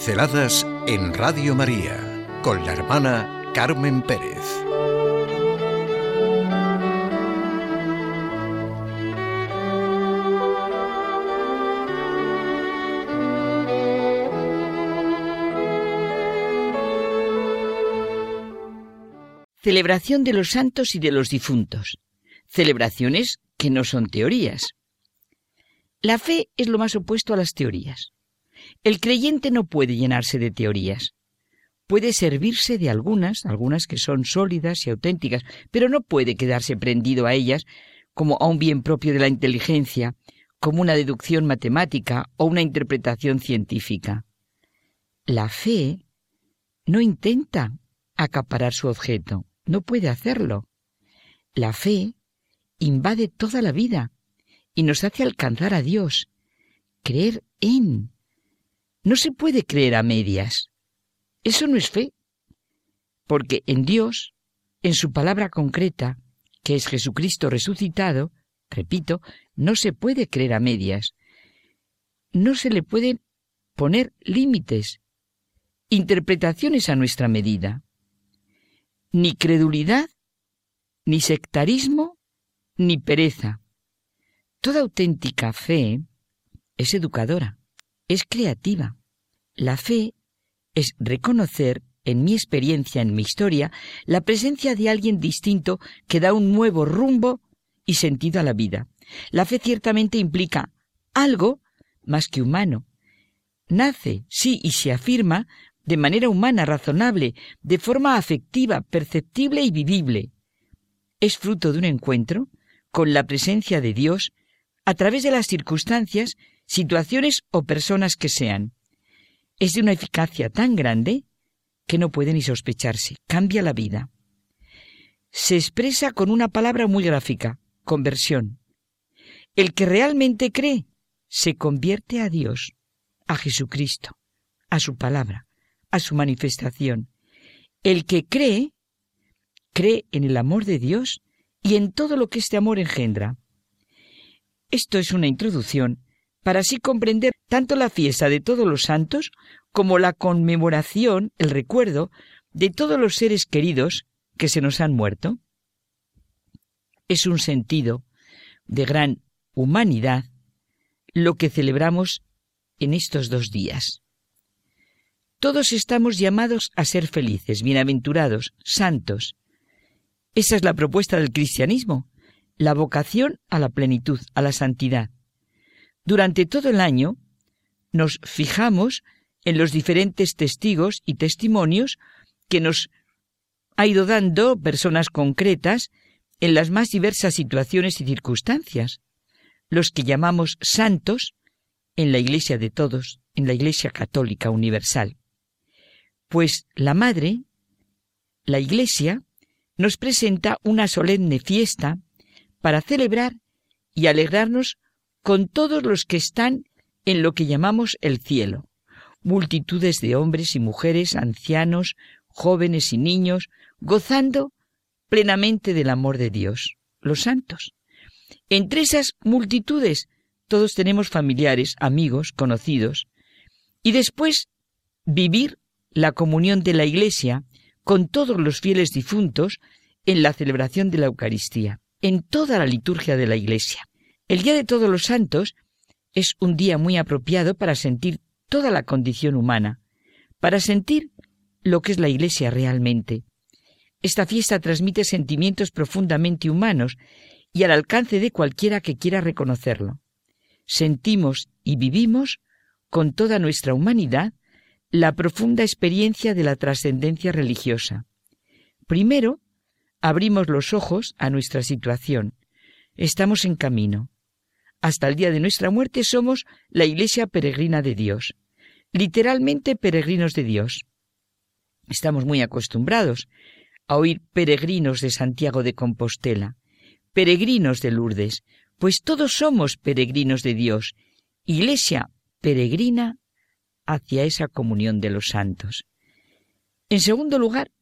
Pinceladas en Radio María con la hermana Carmen Pérez. Celebración de los santos y de los difuntos. Celebraciones que no son teorías. La fe es lo más opuesto a las teorías. El creyente no puede llenarse de teorías. Puede servirse de algunas, algunas que son sólidas y auténticas, pero no puede quedarse prendido a ellas como a un bien propio de la inteligencia, como una deducción matemática o una interpretación científica. La fe no intenta acaparar su objeto, no puede hacerlo. La fe invade toda la vida y nos hace alcanzar a Dios, creer en, no se puede creer a medias. Eso no es fe. Porque en Dios, en su palabra concreta, que es Jesucristo resucitado, repito, no se puede creer a medias. No se le pueden poner límites, interpretaciones a nuestra medida. Ni credulidad, ni sectarismo, ni pereza. Toda auténtica fe es educadora es creativa. La fe es reconocer, en mi experiencia, en mi historia, la presencia de alguien distinto que da un nuevo rumbo y sentido a la vida. La fe ciertamente implica algo más que humano. Nace, sí, y se afirma de manera humana, razonable, de forma afectiva, perceptible y vivible. Es fruto de un encuentro con la presencia de Dios a través de las circunstancias situaciones o personas que sean. Es de una eficacia tan grande que no puede ni sospecharse. Cambia la vida. Se expresa con una palabra muy gráfica, conversión. El que realmente cree se convierte a Dios, a Jesucristo, a su palabra, a su manifestación. El que cree, cree en el amor de Dios y en todo lo que este amor engendra. Esto es una introducción para así comprender tanto la fiesta de todos los santos como la conmemoración, el recuerdo de todos los seres queridos que se nos han muerto. Es un sentido de gran humanidad lo que celebramos en estos dos días. Todos estamos llamados a ser felices, bienaventurados, santos. Esa es la propuesta del cristianismo, la vocación a la plenitud, a la santidad. Durante todo el año nos fijamos en los diferentes testigos y testimonios que nos ha ido dando personas concretas en las más diversas situaciones y circunstancias, los que llamamos santos en la Iglesia de todos, en la Iglesia Católica Universal. Pues la Madre, la Iglesia, nos presenta una solemne fiesta para celebrar y alegrarnos con todos los que están en lo que llamamos el cielo, multitudes de hombres y mujeres, ancianos, jóvenes y niños, gozando plenamente del amor de Dios, los santos. Entre esas multitudes todos tenemos familiares, amigos, conocidos, y después vivir la comunión de la Iglesia con todos los fieles difuntos en la celebración de la Eucaristía, en toda la liturgia de la Iglesia. El Día de Todos los Santos es un día muy apropiado para sentir toda la condición humana, para sentir lo que es la Iglesia realmente. Esta fiesta transmite sentimientos profundamente humanos y al alcance de cualquiera que quiera reconocerlo. Sentimos y vivimos con toda nuestra humanidad la profunda experiencia de la trascendencia religiosa. Primero, abrimos los ojos a nuestra situación. Estamos en camino hasta el día de nuestra muerte somos la Iglesia peregrina de Dios, literalmente peregrinos de Dios. Estamos muy acostumbrados a oír peregrinos de Santiago de Compostela, peregrinos de Lourdes, pues todos somos peregrinos de Dios, Iglesia peregrina hacia esa comunión de los santos. En segundo lugar,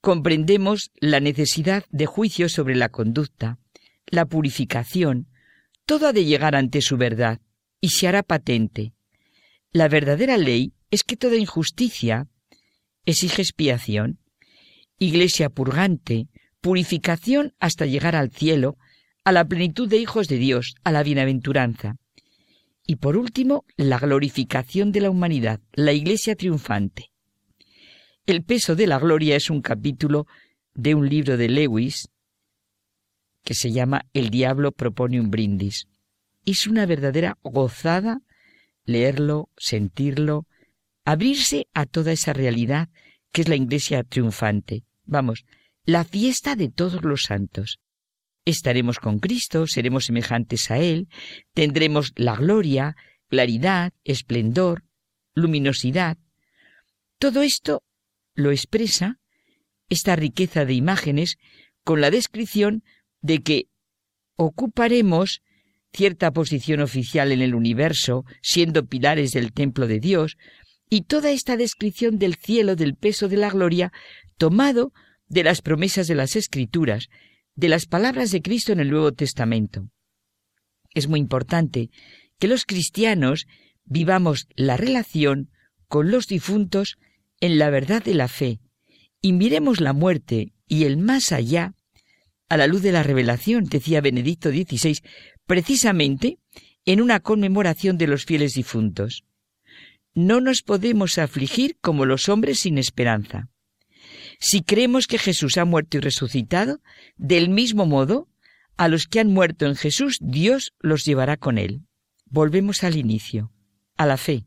comprendemos la necesidad de juicio sobre la conducta, la purificación, todo ha de llegar ante su verdad y se hará patente. La verdadera ley es que toda injusticia exige expiación, iglesia purgante, purificación hasta llegar al cielo, a la plenitud de hijos de Dios, a la bienaventuranza. Y por último, la glorificación de la humanidad, la iglesia triunfante. El peso de la gloria es un capítulo de un libro de Lewis que se llama El diablo propone un brindis. Es una verdadera gozada leerlo, sentirlo, abrirse a toda esa realidad que es la iglesia triunfante. Vamos, la fiesta de todos los santos. Estaremos con Cristo, seremos semejantes a Él, tendremos la gloria, claridad, esplendor, luminosidad. Todo esto lo expresa esta riqueza de imágenes con la descripción de que ocuparemos cierta posición oficial en el universo, siendo pilares del templo de Dios, y toda esta descripción del cielo, del peso de la gloria, tomado de las promesas de las Escrituras, de las palabras de Cristo en el Nuevo Testamento. Es muy importante que los cristianos vivamos la relación con los difuntos en la verdad de la fe y miremos la muerte y el más allá a la luz de la revelación, decía Benedicto XVI, precisamente en una conmemoración de los fieles difuntos. No nos podemos afligir como los hombres sin esperanza. Si creemos que Jesús ha muerto y resucitado, del mismo modo, a los que han muerto en Jesús, Dios los llevará con él. Volvemos al inicio, a la fe,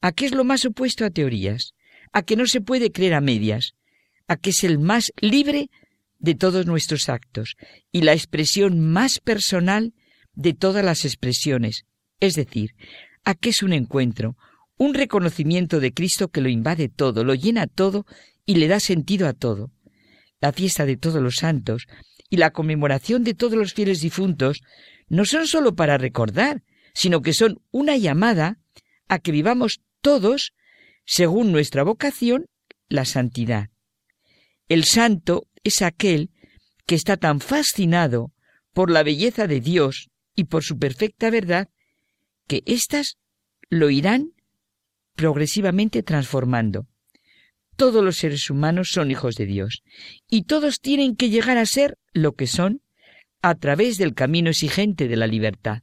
a que es lo más opuesto a teorías, a que no se puede creer a medias, a que es el más libre de todos nuestros actos y la expresión más personal de todas las expresiones, es decir, a que es un encuentro, un reconocimiento de Cristo que lo invade todo, lo llena todo y le da sentido a todo. La fiesta de todos los santos y la conmemoración de todos los fieles difuntos no son sólo para recordar, sino que son una llamada a que vivamos todos, según nuestra vocación, la santidad. El santo es aquel que está tan fascinado por la belleza de Dios y por su perfecta verdad, que éstas lo irán progresivamente transformando. Todos los seres humanos son hijos de Dios y todos tienen que llegar a ser lo que son a través del camino exigente de la libertad.